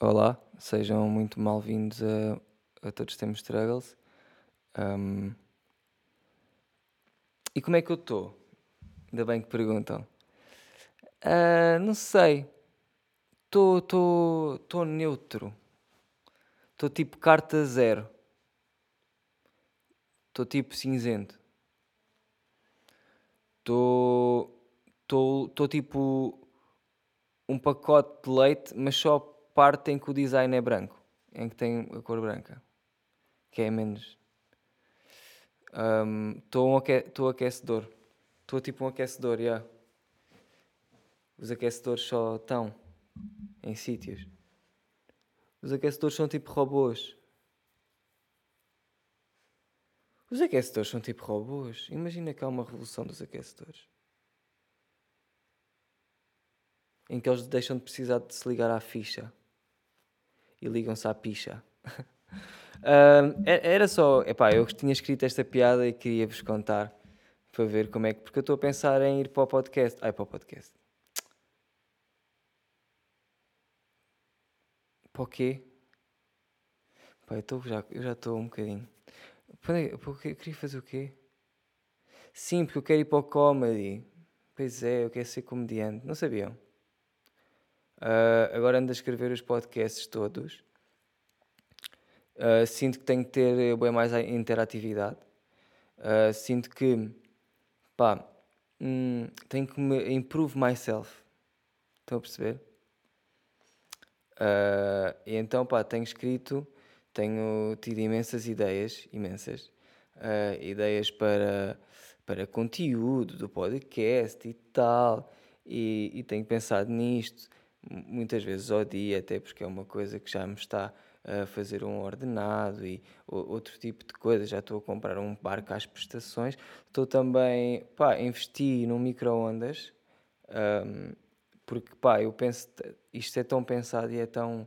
Olá, sejam muito mal-vindos a, a Todos Temos Struggles. Um, e como é que eu estou? Ainda bem que perguntam. Uh, não sei. Estou neutro. Estou tipo carta zero. Estou tipo cinzento. Estou tipo um pacote de leite, mas só parte em que o design é branco, em que tem a cor branca, que é menos. Estou um, um aquecedor. Estou tipo um aquecedor. Yeah. Os aquecedores só estão em sítios. Os aquecedores são tipo robôs. Os aquecedores são tipo robôs. Imagina que há uma revolução dos aquecedores. Em que eles deixam de precisar de se ligar à ficha e ligam-se à picha. uh, era só, epá, eu tinha escrito esta piada e queria-vos contar para ver como é que. Porque eu estou a pensar em ir para o podcast. Ai, para o podcast. Para o quê? Pá, eu, tô, já, eu já estou um bocadinho. Porque eu queria fazer o quê? Sim, porque eu quero ir para o comedy. Pois é, eu quero ser comediante. Não sabiam? Uh, agora ando a escrever os podcasts todos. Uh, sinto que tenho que ter bem mais interatividade. Uh, sinto que pá, hum, tenho que me improve myself. Estão a perceber? e então, pá, tenho escrito, tenho tido imensas ideias, imensas, ideias para, para conteúdo do podcast e tal, e, e tenho pensado nisto muitas vezes ao dia, até porque é uma coisa que já me está a fazer um ordenado e outro tipo de coisa. Já estou a comprar um barco às prestações. Estou também, pá, investi num micro-ondas, um, porque, pá, eu penso, isto é tão pensado e é tão,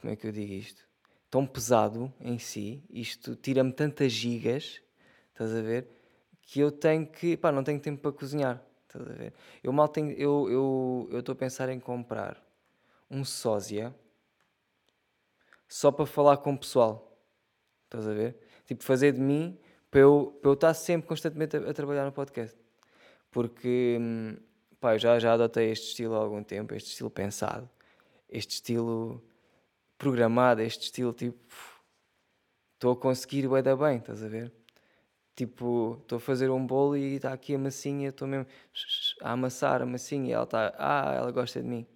como é que eu digo isto? Tão pesado em si, isto tira-me tantas gigas, estás a ver? Que eu tenho que, pá, não tenho tempo para cozinhar. Estás a ver? Eu mal tenho. Eu estou eu, a pensar em comprar um sósia só para falar com o pessoal. Estás a ver? Tipo, fazer de mim para eu, para eu estar sempre constantemente a, a trabalhar no podcast. Porque hum, pá, eu já, já adotei este estilo há algum tempo, este estilo pensado, este estilo programado, este estilo tipo. Estou a conseguir bem da bem, estás a ver? Tipo, estou a fazer um bolo e está aqui a massinha, estou mesmo a amassar a massinha e ela está, ah, ela gosta de mim.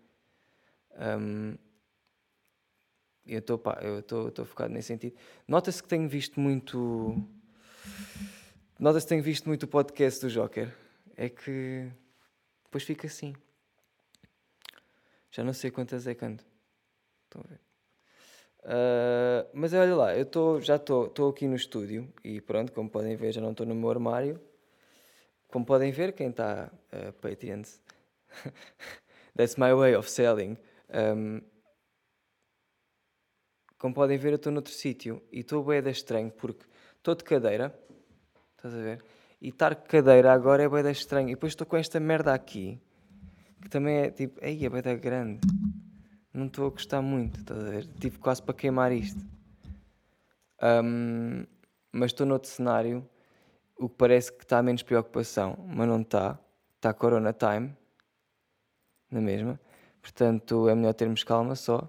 Um, eu estou, pá, eu estou focado nesse sentido. Nota-se que tenho visto muito. Nota-se que tenho visto muito o podcast do Joker. É que depois fica assim. Já não sei quantas é canto. Estão a ver? Uh, mas olha lá, eu tô, já estou aqui no estúdio e pronto, como podem ver, já não estou no meu armário. Como podem ver, quem está uh, Patreons, that's my way of selling. Um, como podem ver, eu estou noutro sítio e estou bem estranho porque estou de cadeira, estás a ver? E estar de cadeira agora é bem estranho. E depois estou com esta merda aqui que também é tipo, ei, é bem grande não estou a gostar muito, estás a ver? Tive quase para queimar isto. Um, mas estou noutro cenário, o que parece que está menos preocupação, mas não está. Está Corona Time, na mesma. Portanto, é melhor termos calma só.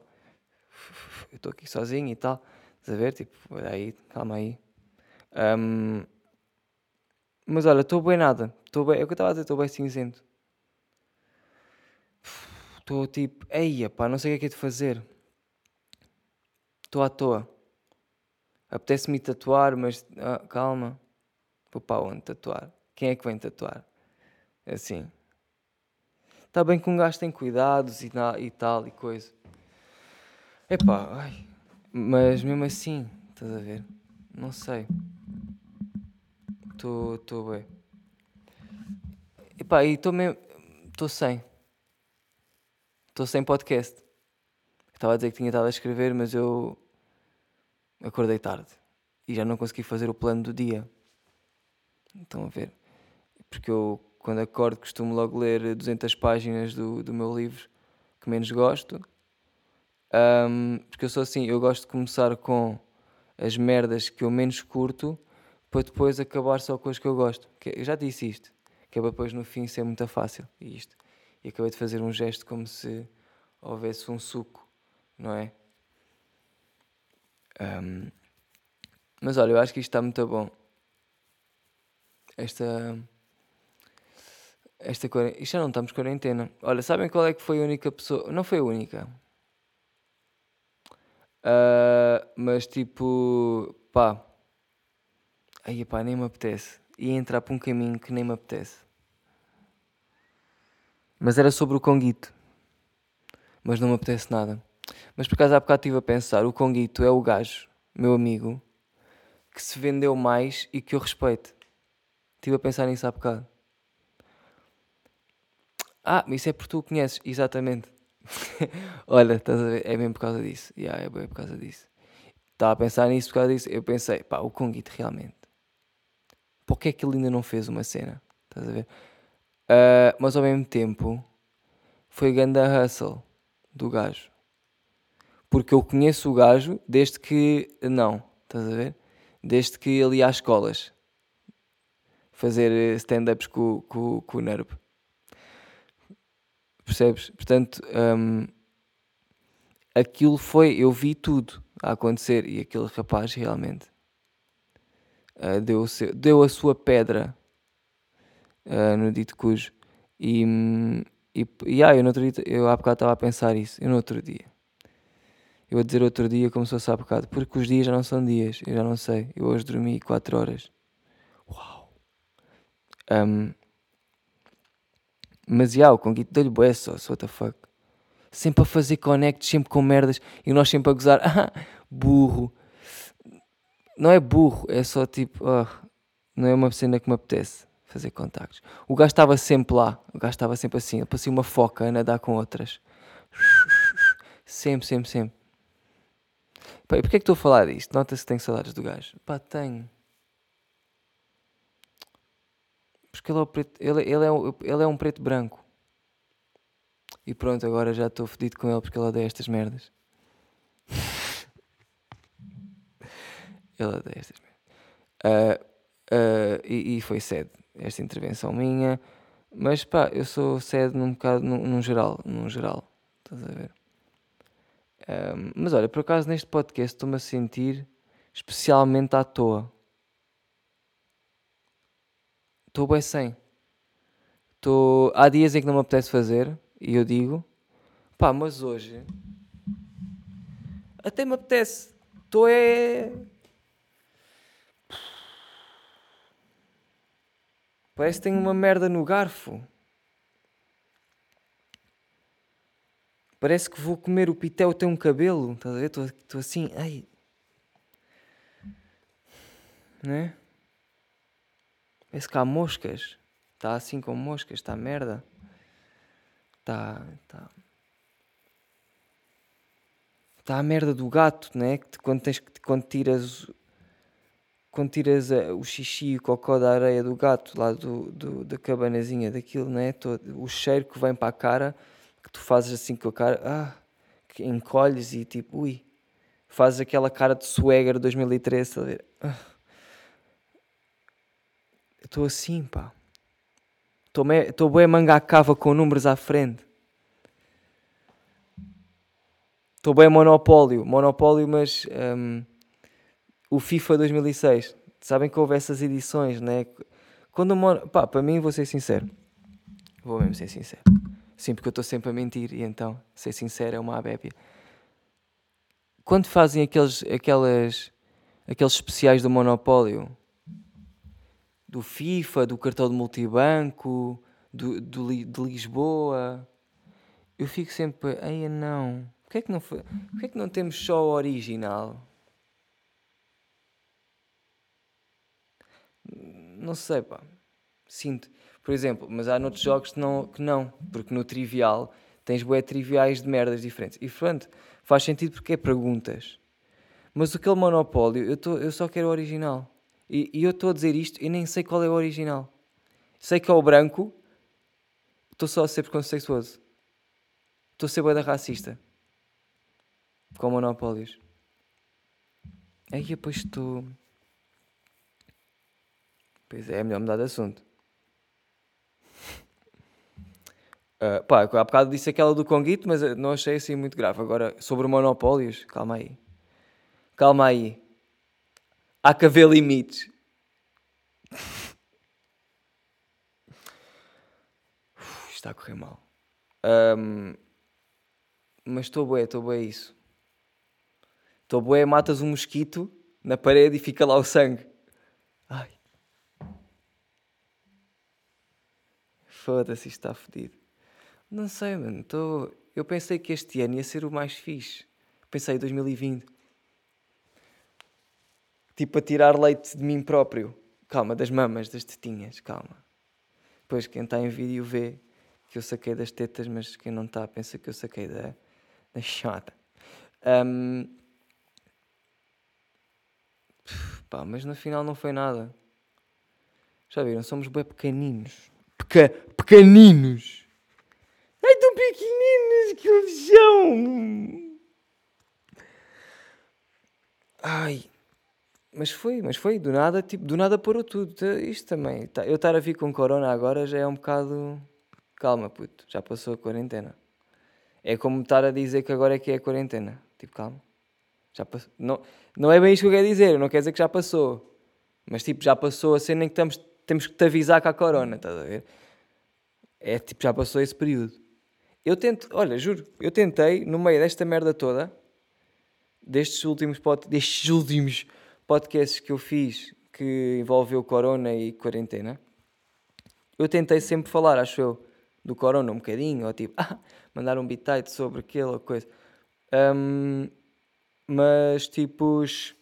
Eu estou aqui sozinho e tal. Estás a ver? Tipo, olha aí, calma aí. Um, mas olha, estou bem nada. Estou bem, é o que eu estava a dizer, estou bem cinzento. Estou tipo, eia pá, não sei o que é que é de fazer. Estou à toa. Apetece-me tatuar, mas ah, calma. Vou para onde tatuar? Quem é que vem tatuar? Assim. Está bem que um gajo tem cuidados e, e tal e coisa. Epá, ai. Mas mesmo assim, estás a ver? Não sei. Estou bem. Epá, e estou mesmo. Estou sem. Estou sem podcast. Estava a dizer que tinha estado a escrever, mas eu acordei tarde e já não consegui fazer o plano do dia. Estão a ver? Porque eu, quando acordo, costumo logo ler 200 páginas do, do meu livro que menos gosto. Um, porque eu sou assim, eu gosto de começar com as merdas que eu menos curto para depois acabar só com as que eu gosto. Que, eu já disse isto, que é para depois no fim ser muito fácil. E isto. E acabei de fazer um gesto como se houvesse um suco, não é? Um, mas olha, eu acho que isto está muito bom. Esta. Esta quarentena. Isto já não estamos quarentena. Olha, sabem qual é que foi a única pessoa. Não foi a única. Uh, mas tipo. Pá. Aí pá, nem me apetece. Ia entrar para um caminho que nem me apetece. Mas era sobre o Conguito. Mas não me apetece nada. Mas por acaso há bocado estive a pensar: o Conguito é o gajo, meu amigo, que se vendeu mais e que eu respeito. Estive a pensar nisso há bocado. Ah, isso é porque tu o conheces, exatamente. Olha, estás a ver? É mesmo por causa disso. Yeah, é bem por causa disso. Estava a pensar nisso por causa disso. Eu pensei, pá, o Conguito realmente. Por que é que ele ainda não fez uma cena? Estás a ver? Uh, mas ao mesmo tempo, foi ganda hustle do gajo. Porque eu conheço o gajo desde que. Não, estás a ver? Desde que ele ia às escolas fazer stand-ups com, com, com o Nerb. Percebes? Portanto, um, aquilo foi. Eu vi tudo a acontecer e aquele rapaz realmente uh, deu, seu, deu a sua pedra uh, no dito cujo. E, e, e ah, eu, no outro dia, eu há bocado estava a pensar isso. Eu no outro dia. Eu a dizer outro dia como se fosse há bocado. Porque os dias já não são dias. Eu já não sei. Eu hoje dormi 4 horas. Uau! Um, mas já, o Conguito deu-lhe bué só, what the fuck. Sempre a fazer connects, sempre com merdas. E nós sempre a gozar. Ah, burro. Não é burro, é só tipo... Oh, não é uma cena que me apetece fazer contactos. O gajo estava sempre lá. O gajo estava sempre assim. Parecia uma foca a nadar com outras. Sempre, sempre, sempre. Pá, e porquê é que estou a falar disto? Nota-se que tenho saudades do gajo. Pá, tenho. Porque ele é, preto, ele, ele, é, ele é um preto branco. E pronto, agora já estou fedido com ele porque ele odeia estas merdas. ele odeia estas merdas. Uh, uh, e, e, foi sede esta intervenção minha. Mas pá, eu sou sede num bocado, num, num geral. Num geral. Estás a ver? Um, mas olha, por acaso neste podcast estou-me a sentir especialmente à toa. Estou bem sem. Tô... Há dias em que não me apetece fazer e eu digo, pá, mas hoje até me apetece. Estou é. Parece que tenho uma merda no garfo. Parece que vou comer o pitel tem um cabelo. Estás a ver? Estou assim, ai. Né? Parece que há moscas. Está assim com moscas, está merda. Está. Está. Está a merda do gato, né? Que quando, tens, quando tiras. Quando tiras a, o xixi e o cocó da areia do gato, lá do, do, da cabanazinha daquilo, né? Todo, o cheiro que vem para a cara, que tu fazes assim com a cara, ah, que encolhes e tipo, ui, fazes aquela cara de Swagger 2013, a ver? Ah Estou assim, pá. Estou bem manga cava com números à frente. Estou bem monopólio. Monopólio, mas um, o FIFA 2006. Sabem que houve essas edições, né? Quando mon... pá, para mim, vou ser sincero. Vou mesmo ser sincero. Sim, porque eu estou sempre a mentir e então, ser sincero é uma abébia. Quando fazem aqueles, aquelas, aqueles especiais do Monopólio, do FIFA, do cartão de multibanco, do, do, de Lisboa. Eu fico sempre, ai não, porquê é que não, foi, porquê é que não temos só o original? Não sei, pá. Sinto. Por exemplo, mas há noutros jogos que não, que não porque no trivial tens bué triviais de merdas diferentes. E pronto, faz sentido porque é perguntas. Mas aquele monopólio, eu, tô, eu só quero o original. E, e eu estou a dizer isto e nem sei qual é o original. Sei que é o branco. Estou só a ser preconceituoso. Estou a ser boeda racista. com monopólios. Aí depois estou. Pois é, é melhor mudar de assunto. Uh, pá, há bocado disse aquela do Conguito, mas não achei assim muito grave. Agora, sobre monopólios, calma aí. Calma aí. Há que haver limites. Uf, está a correr mal. Um, mas estou bué, estou bué isso. Estou bué, matas um mosquito na parede e fica lá o sangue. Ai. Foda-se, isto está fodido. Não sei, mano. Tô... Eu pensei que este ano ia ser o mais fixe. Pensei 2020. Tipo, a tirar leite de mim próprio. Calma, das mamas, das tetinhas, calma. Depois quem está em vídeo vê que eu saquei das tetas, mas quem não está pensa que eu saquei da, da chata. Um... Pá, mas no final não foi nada. Já viram? Somos bem pequeninos. Peca... Pequeninos! Ai, tão pequeninos que eles são! Ai, mas foi, mas foi, do nada, tipo, do nada parou tudo. Isto também, tá, eu estar a vir com corona agora já é um bocado. Calma, puto, já passou a quarentena. É como estar a dizer que agora é que é a quarentena. Tipo, calma. Já passou. Não, não é bem isto que eu quero dizer, não quer dizer que já passou. Mas tipo, já passou a cena em que estamos, temos que te avisar que há corona, estás a ver? É tipo, já passou esse período. Eu tento, olha, juro, eu tentei, no meio desta merda toda, destes últimos, pod, destes últimos podcasts que eu fiz que envolveu corona e quarentena, eu tentei sempre falar, acho eu, do corona um bocadinho, ou tipo, ah, mandar um bitite sobre aquela coisa. Um, mas tipos.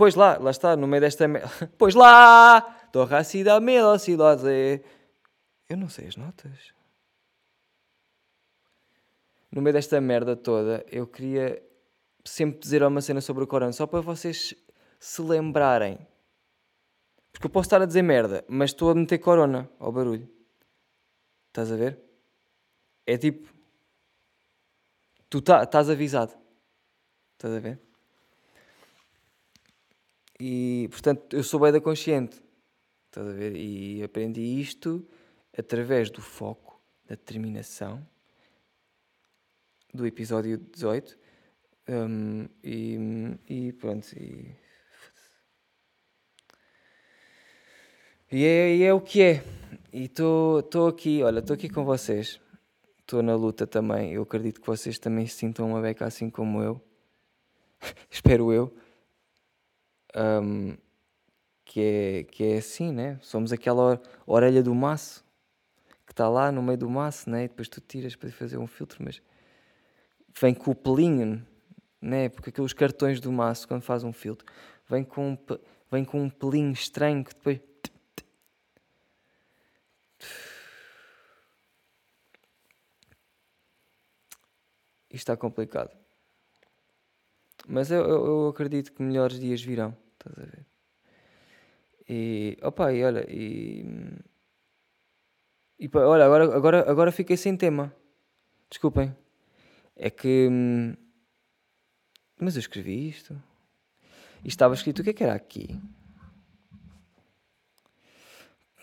Pois lá, lá está, no meio desta. Pois lá! Torre a cidade, a cidade. Eu não sei as notas. No meio desta merda toda, eu queria sempre dizer uma cena sobre o Corão, só para vocês se lembrarem. Porque eu posso estar a dizer merda, mas estou a meter corona ao barulho. Estás a ver? É tipo. Tu tá, estás avisado. Estás a ver? E portanto eu sou da consciente. Estás a ver? E aprendi isto através do foco, da determinação do episódio 18 um, e, e, pronto. E, e, é, e é o que é. E estou aqui, olha, estou aqui com vocês. Estou na luta também. Eu acredito que vocês também se sintam uma beca assim como eu. Espero eu. Que, é, que é assim, né? Somos aquela orelha do maço que está lá no meio do maço, né? E depois tu tiras para fazer um filtro, mas vem com o pelinho né? Porque aqueles cartões do maço, quando faz um filtro, vem com um, vem com um pelinho estranho que depois. Isto está complicado. Mas eu, eu, eu, acredito que melhores dias virão. Estás a ver? E. Opa, e olha, e. E pá, olha, agora, agora, agora fiquei sem tema. Desculpem. É que. Hum, mas eu escrevi isto. E estava escrito o que é que era aqui?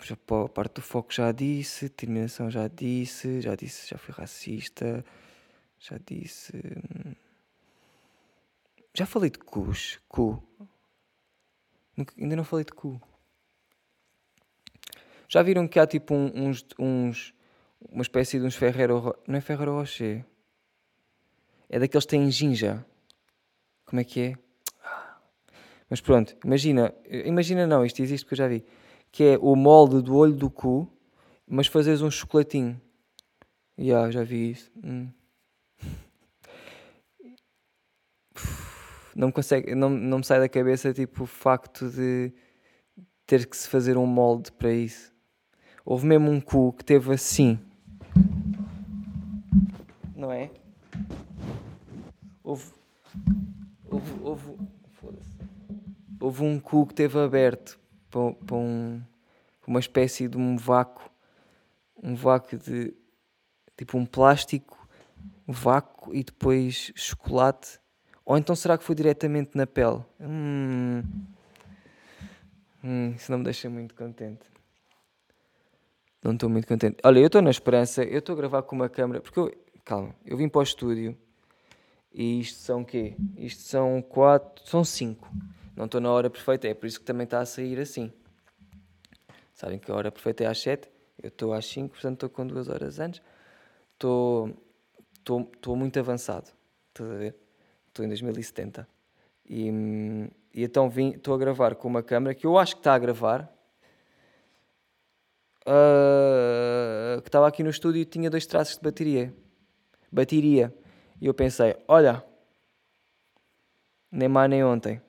Já, a parte do foco já disse, determinação já disse, já disse, já fui racista, já disse. Hum, já falei de cus, cu. Ainda não falei de cu. Já viram que há tipo um, uns, uns. Uma espécie de uns Ferrero. Não é Ferrero Rocher. É daqueles que têm ginja. Como é que é? Mas pronto, imagina, imagina não, isto existe que eu já vi, que é o molde do olho do cu, mas fazes um chocolatinho. Yeah, já vi isso. Hum. Não consegue, não, não me sai da cabeça tipo o facto de ter que se fazer um molde para isso. Houve mesmo um cu que teve assim. Não é? Houve, houve, houve, houve um cu que teve aberto para, para um, uma espécie de um vácuo, um vácuo de tipo um plástico vácuo e depois chocolate. Ou então será que foi diretamente na pele? Hum, hum, isso não me deixa muito contente. Não estou muito contente. Olha, eu estou na esperança, eu estou a gravar com uma câmera, porque eu, calma, eu vim para o estúdio e isto são o quê? Isto são quatro, são cinco. Não estou na hora perfeita, é por isso que também está a sair assim. Sabem que a hora perfeita é às sete, eu estou às cinco, portanto estou com duas horas antes. Estou, estou, muito avançado, estás a ver? Estou em 2070. E, e então vim, estou a gravar com uma câmera que eu acho que está a gravar, uh, que estava aqui no estúdio e tinha dois traços de bateria. Bateria. E eu pensei, olha, nem mais nem ontem.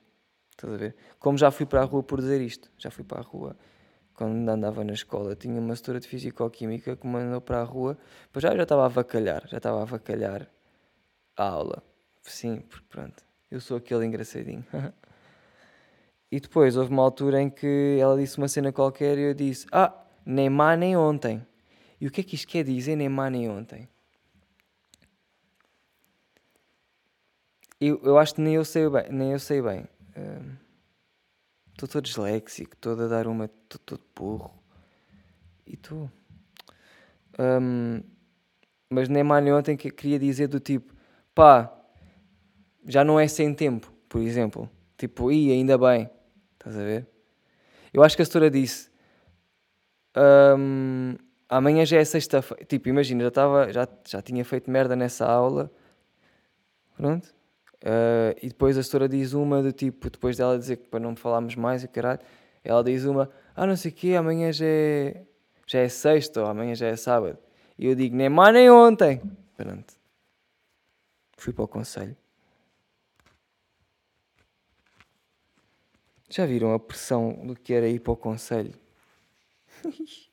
Estás a ver? Como já fui para a rua por dizer isto. Já fui para a rua quando andava na escola. Tinha uma setora de Fisicoquímica que me mandou para a rua. Pois já, já estava a avacalhar. Já estava a avacalhar a aula. Sim, porque pronto. Eu sou aquele engraçadinho. e depois houve uma altura em que ela disse uma cena qualquer e eu disse: Ah, nem má nem ontem. E o que é que isto quer dizer, nem má nem ontem? Eu, eu acho que nem eu sei bem. Nem eu sei bem. Estou uh, todo disléxico, todo a dar uma. Estou todo burro. E tu? Um, mas nem mais nem ontem que queria dizer do tipo, pá, já não é sem tempo, por exemplo. Tipo, e ainda bem. Estás a ver? Eu acho que a setora disse. Um, amanhã já é sexta-feira. Tipo, imagina, já, tava, já, já tinha feito merda nessa aula. Pronto. Uh, e depois a setora diz uma do tipo, depois dela dizer que para não falarmos mais e caralho, ela diz uma, ah não sei o quê, amanhã já é, já é sexta ou amanhã já é sábado. E eu digo, nem mais nem ontem. Pronto. Fui para o conselho. Já viram a pressão do que era ir para o conselho?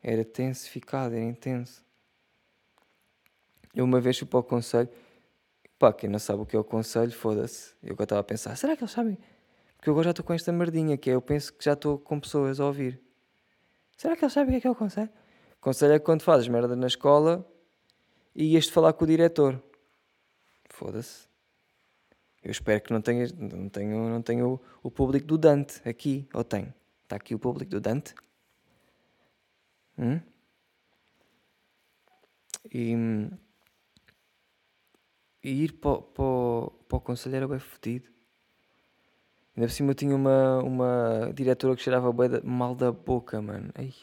era tensificado, era intenso. Eu uma vez fui para o conselho, pá, quem não sabe o que é o conselho, foda-se. Eu estava a pensar, será que eles sabem? Porque eu agora já estou com esta merdinha, que é, eu penso que já estou com pessoas a ouvir. Será que eles sabem o que é, que é o conselho? O conselho é quando fazes merda na escola e ias-te falar com o diretor. Foda-se. Eu espero que não tenhas, não tenho, não tenho o, público do Dante aqui, ou tem? Está aqui o público do Dante? Hum? E, e ir para, para, para o conselho era bem fodido. Ainda por cima eu tinha uma, uma diretora que cheirava mal da boca, mano. Ai.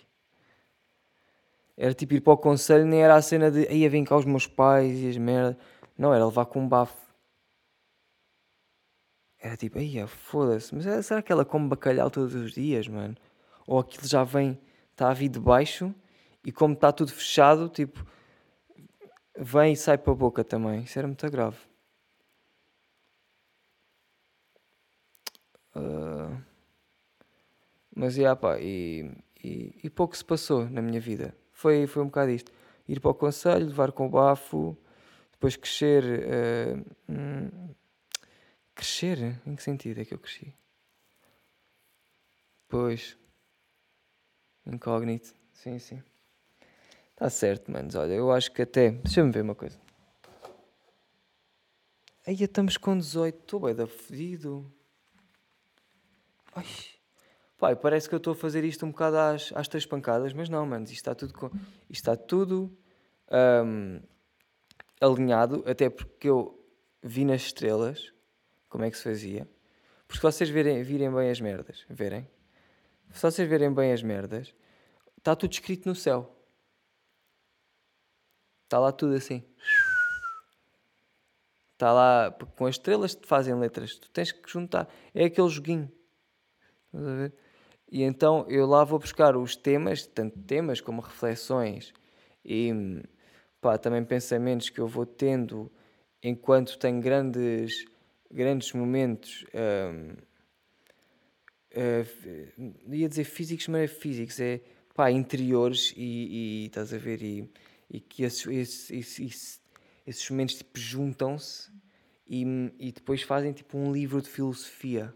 Era tipo ir para o conselho, nem era a cena de aí vem cá os meus pais e as merdas. Não, era levar com um bafo. Era tipo, aí foda-se, mas será que ela come bacalhau todos os dias, mano? Ou aquilo já vem, está a vir de baixo e como está tudo fechado, tipo, vem e sai para a boca também. Isso era muito grave. Uh, mas yeah, pá, e, e, e, pouco se passou na minha vida. Foi, foi um bocado isto. Ir para o conselho, levar com o bafo, depois crescer. Uh, hum, crescer? Em que sentido é que eu cresci? Pois. Incógnito. Sim, sim. Está certo, manos. Olha, eu acho que até. Deixa-me ver uma coisa. Aí estamos com 18. Estou bem da fedido. Ai. Pai, parece que eu estou a fazer isto um bocado às, às três pancadas, mas não, manos. Isto está tudo, com... isto está tudo um, alinhado. Até porque eu vi nas estrelas como é que se fazia. Porque se vocês verem, virem bem as merdas, verem? Se vocês verem bem as merdas, está tudo escrito no céu. Está lá tudo assim. Está lá, com as estrelas te fazem letras. Tu tens que juntar. É aquele joguinho. Estás a ver? E então eu lá vou buscar os temas, tanto temas como reflexões e pá, também pensamentos que eu vou tendo enquanto tenho grandes, grandes momentos. Um, uh, ia dizer físicos, mas é físicos, é pá, interiores e, e estás a ver? E, e que esses, esses, esses, esses momentos tipo, juntam-se e, e depois fazem tipo um livro de filosofia.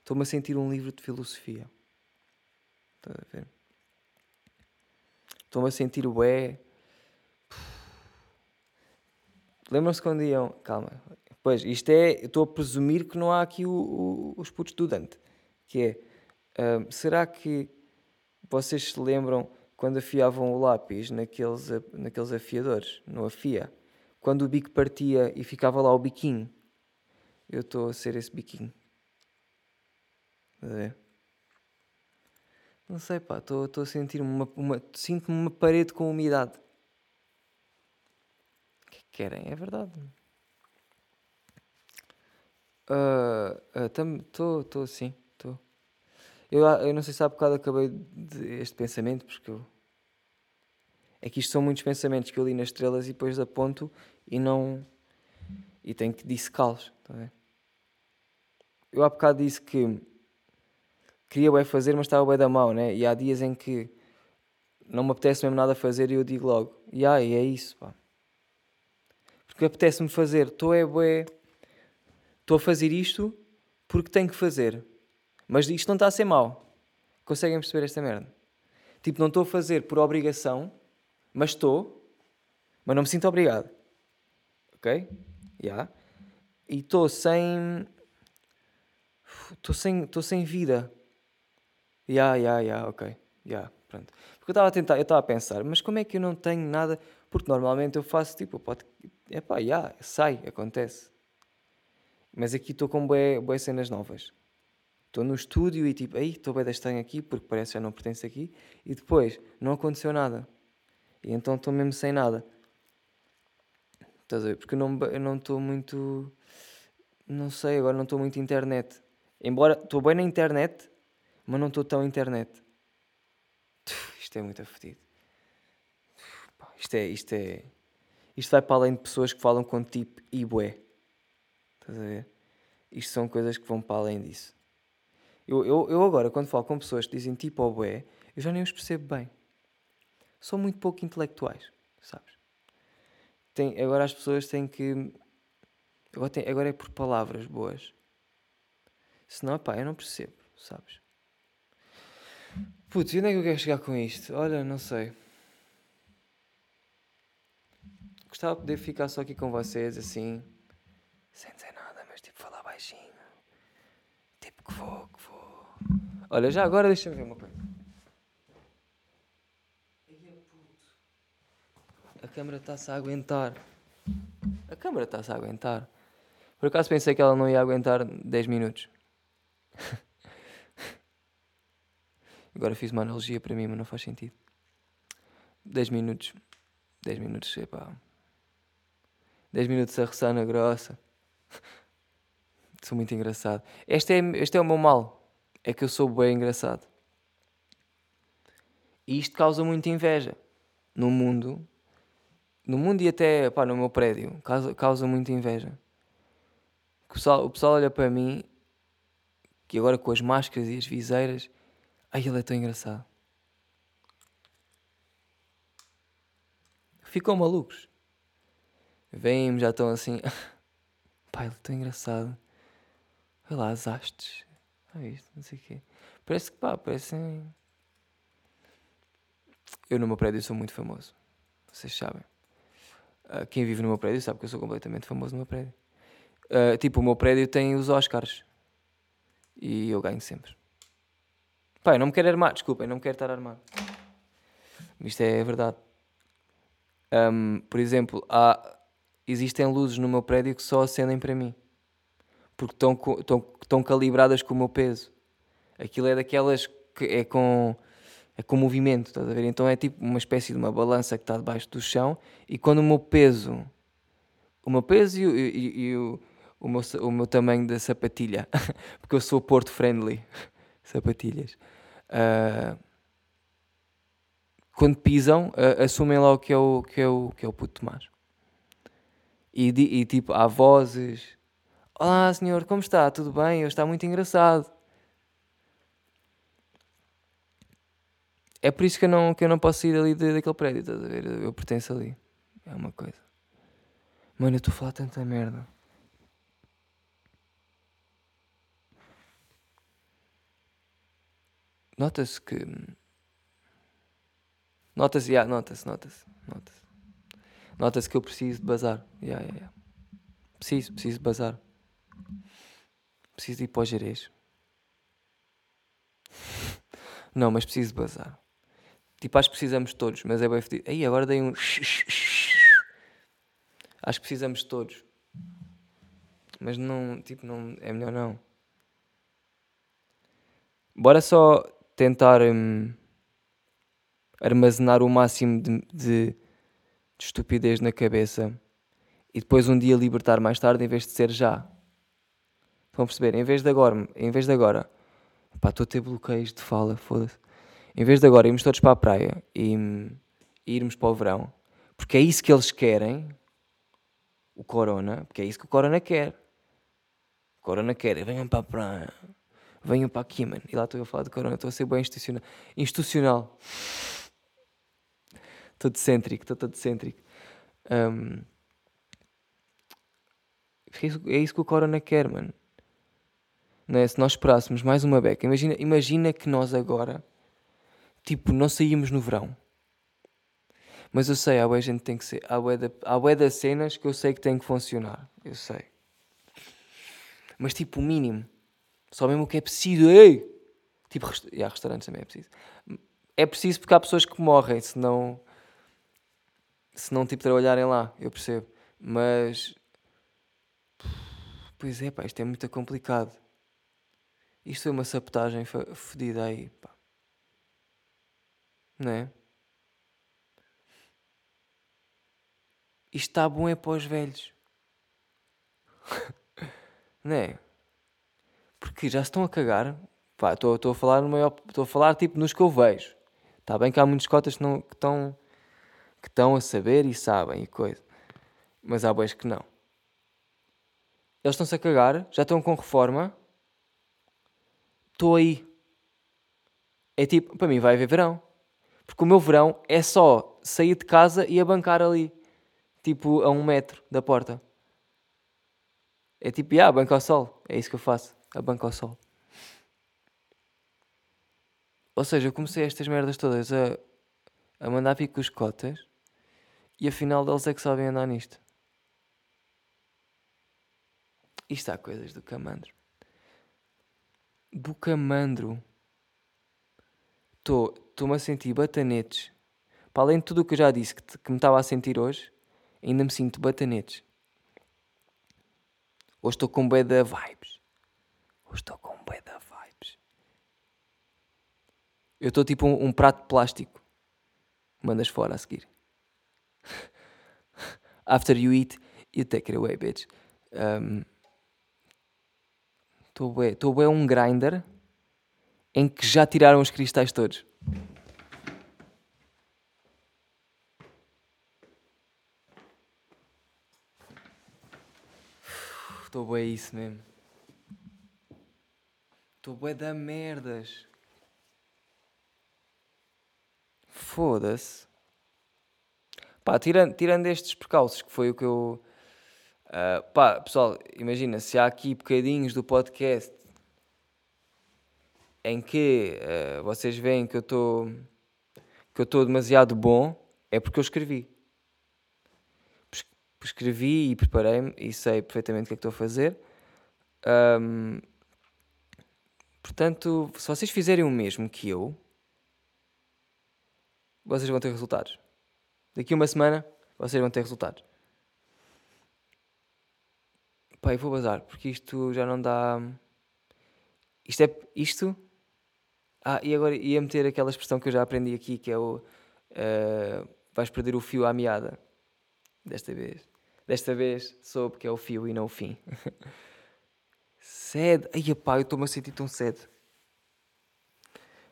Estou-me a sentir um livro de filosofia. Estás a ver? Estou-me a sentir o é. Lembram-se quando iam. Calma. Pois, isto é. Eu estou a presumir que não há aqui o, o, os putos do Dante. Que é. ah, será que vocês se lembram quando afiavam o lápis naqueles, naqueles afiadores? No afia? Quando o bico partia e ficava lá o biquinho. Eu estou a ser esse biquinho. Ver? Não sei, pá. Estou a sentir uma. uma Sinto-me uma parede com umidade. O que é que querem? É verdade. Estou assim. Estou. Eu, a- eu não sei se há bocado acabei de este pensamento, porque eu. É que isto são muitos pensamentos que eu li nas estrelas e depois aponto e não. E tenho que dissecá-los. Tá a ver? Eu há bocado disse que queria bem fazer, mas estava bem da mão, né? E há dias em que não me apetece mesmo nada fazer e eu digo logo, e ai, é isso, pá. Porque apetece-me fazer, estou é bué, estou a fazer isto porque tenho que fazer. Mas isto não está a ser mau. Conseguem perceber esta merda? Tipo, não estou a fazer por obrigação, mas estou, mas não me sinto obrigado. Ok? Já. E estou sem. Estou sem, estou sem vida. Ya, ya, ya, ok. Ya, pronto. Porque eu estava a tentar, eu estava a pensar, mas como é que eu não tenho nada? Porque normalmente eu faço tipo, pode. Epá, ya, sai, acontece. Mas aqui estou com bué cenas novas. Estou no estúdio e tipo, aí estou bem estranho aqui porque parece que já não pertence aqui. E depois, não aconteceu nada. E então estou mesmo sem nada. Estás a ver? Porque eu não estou muito. Não sei, agora não estou muito internet. Embora estou bem na internet, mas não estou tão internet. Isto é muito afetido. Isto é, isto é. Isto vai para além de pessoas que falam com tipo e bué. Estás a ver? Isto são coisas que vão para além disso. Eu, eu, eu agora, quando falo com pessoas que dizem tipo ou bué, eu já nem os percebo bem. São muito pouco intelectuais, sabes? Tem, agora as pessoas têm que. Agora, tem, agora é por palavras boas. Senão, pá, eu não percebo, sabes? Putz, e onde é que eu quero chegar com isto? Olha, não sei. Gostava de poder ficar só aqui com vocês, assim, sem dizer nada, mas tipo, falar baixinho. Tipo, que vou, que vou. Olha, já agora deixa-me ver uma coisa. A câmera está-se a aguentar. A câmera está-se a aguentar. Por acaso pensei que ela não ia aguentar 10 minutos. Agora fiz uma analogia para mim, mas não faz sentido. 10 minutos. 10 minutos, epá. 10 minutos a roçar na grossa. Sou muito engraçado. Este é, este é o meu mal. É que eu sou bem engraçado. E isto causa muita inveja. No mundo. No mundo e até pá, no meu prédio. Causa, causa muita inveja. O pessoal, o pessoal olha para mim. Que agora com as máscaras e as viseiras. Ai, ele é tão engraçado. Ficam malucos. Vêm-me, já estão assim. Pá, ele é tão engraçado. Olha lá as hastes. Olha isto, não sei o quê. Parece que, pá, parecem. Eu no meu prédio sou muito famoso. Vocês sabem. Ah, quem vive no meu prédio sabe que eu sou completamente famoso no meu prédio. Ah, tipo, o meu prédio tem os Oscars. E eu ganho sempre. Pá, eu não me quero armar, desculpem, não me quero estar armado. Isto é verdade. Ahm, por exemplo, há, existem luzes no meu prédio que só acendem para mim. Porque estão, estão, estão calibradas com o meu peso. Aquilo é daquelas que é com, é com movimento, estás a ver? Então é tipo uma espécie de uma balança que está debaixo do chão e quando o meu peso, o meu peso e, o- e- e o, o, meu, o meu tamanho da sapatilha, porque eu sou Porto friendly, sapatilhas, ah, quando pisam, ah, assumem logo que é o, que é o, que é o puto Tomás. E, e tipo, há vozes. Olá, senhor, como está? Tudo bem? Eu está muito engraçado. É por isso que eu não, que eu não posso sair ali de- daquele prédio, estás a ver? Eu, pertenço ali. É uma coisa. Mano, eu estou a falar tanta merda. Nota-se que. Nota-se, já, nota-se, nota-se, nota-se. Nota-se que eu preciso de bazar. Yeah, yeah, yeah. Preciso, preciso de bazar. Preciso ir para o Jerez. Não, mas preciso bazar. Tipo, acho que precisamos todos, mas é bem. Aí, agora dei um. Acho que precisamos todos. Mas não, tipo, não, é melhor não. Bora só tentar hum, armazenar o máximo de, de, de estupidez na cabeça e depois um dia libertar mais tarde em vez de ser já. A perceber? Em vez de agora, em vez de agora, pá, estou a ter bloqueios de fala, foda-se. Em vez de agora irmos todos para a praia e, e irmos para o verão, porque é isso que eles querem, o Corona, porque é isso que o Corona quer. O Corona quer, venham para a praia, venham para aqui, mano. E lá estou a falar de Corona, estou a ser bem institucional. Institucional. Estou decêntrico, estou todo decêntrico. Um, é é isso que o Corona quer, mano. Não é? Se nós esperássemos mais uma beca, imagina, imagina que nós agora, tipo, não saímos no verão. Mas eu sei, há boa gente tem que ser. Há boa das cenas que eu sei que tem que funcionar. Eu sei. Mas tipo, o mínimo. Só mesmo o que é preciso. Ei! Tipo, resta há restaurantes também é preciso. É preciso porque há pessoas que morrem se não. Se não, tipo, trabalharem lá. Eu percebo. Mas. Pois é, pá, isto é muito complicado. Isto foi uma sabotagem fodida aí, pá. Não é? Isto está bom é para os velhos. não é? Porque já se estão a cagar. Pá, estou a falar no maior. Estou a falar tipo nos que eu vejo. Está bem que há muitos cotas que, não, que, estão, que estão a saber e sabem e coisa. Mas há bois que não. Eles estão-se a cagar, já estão com reforma. Estou aí. É tipo, para mim vai haver verão. Porque o meu verão é só sair de casa e abancar ali tipo a um metro da porta. É tipo, ah, banco ao sol. É isso que eu faço, a banco ao sol. Ou seja, eu comecei estas merdas todas a, a mandar pico os cotas e afinal eles é que sabem andar nisto. Isto há coisas do camandro. Do camandro. Estou-me a sentir batanetes. Para além de tudo o que eu já disse que, que me estava a sentir hoje, ainda me sinto batanetes. Hoje estou com bué da vibes. Hoje estou com bué da vibes. Eu estou tipo um, um, prato de plástico. Mandas fora a seguir. After you eat, you take it away, bitch. Estou bué, estou bué um grinder em que já tiraram os cristais todos. Estou bem isso mesmo. Estou bem da merdas. Foda-se. Pá, tirando, tirando estes percalços, que foi o que eu. Uh, pá, pessoal, imagina, se há aqui bocadinhos do podcast em que uh, vocês veem que eu estou que eu estou demasiado bom, é porque eu escrevi escrevi e preparei-me e sei perfeitamente o que é que estou a fazer. Um, portanto, se vocês fizerem o mesmo que eu, vocês vão ter resultados. Daqui a uma semana, vocês vão ter resultados. Pá, eu vou bazar, porque isto já não dá. Isto é. Isto. Ah, e agora ia meter aquela expressão que eu já aprendi aqui, que é o. Uh, vais perder o fio à meada. Desta vez. Desta vez soube que é o fio e não o fim. sede. Ai, pá, eu estou-me a sentir tão sede.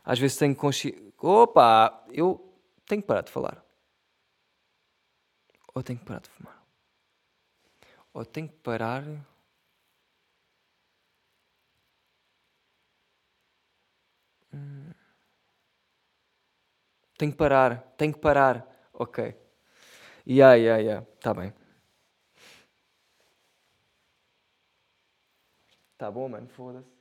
Às vezes tenho consciência. Opa! Eu tenho que parar de falar. Ou tenho que parar de fumar. Ou tenho que parar. Hum. Tenho que parar. Tenho que parar. Ok. Yeah, yeah, yeah. Tá bem. Tá bom, mano? Foda-se.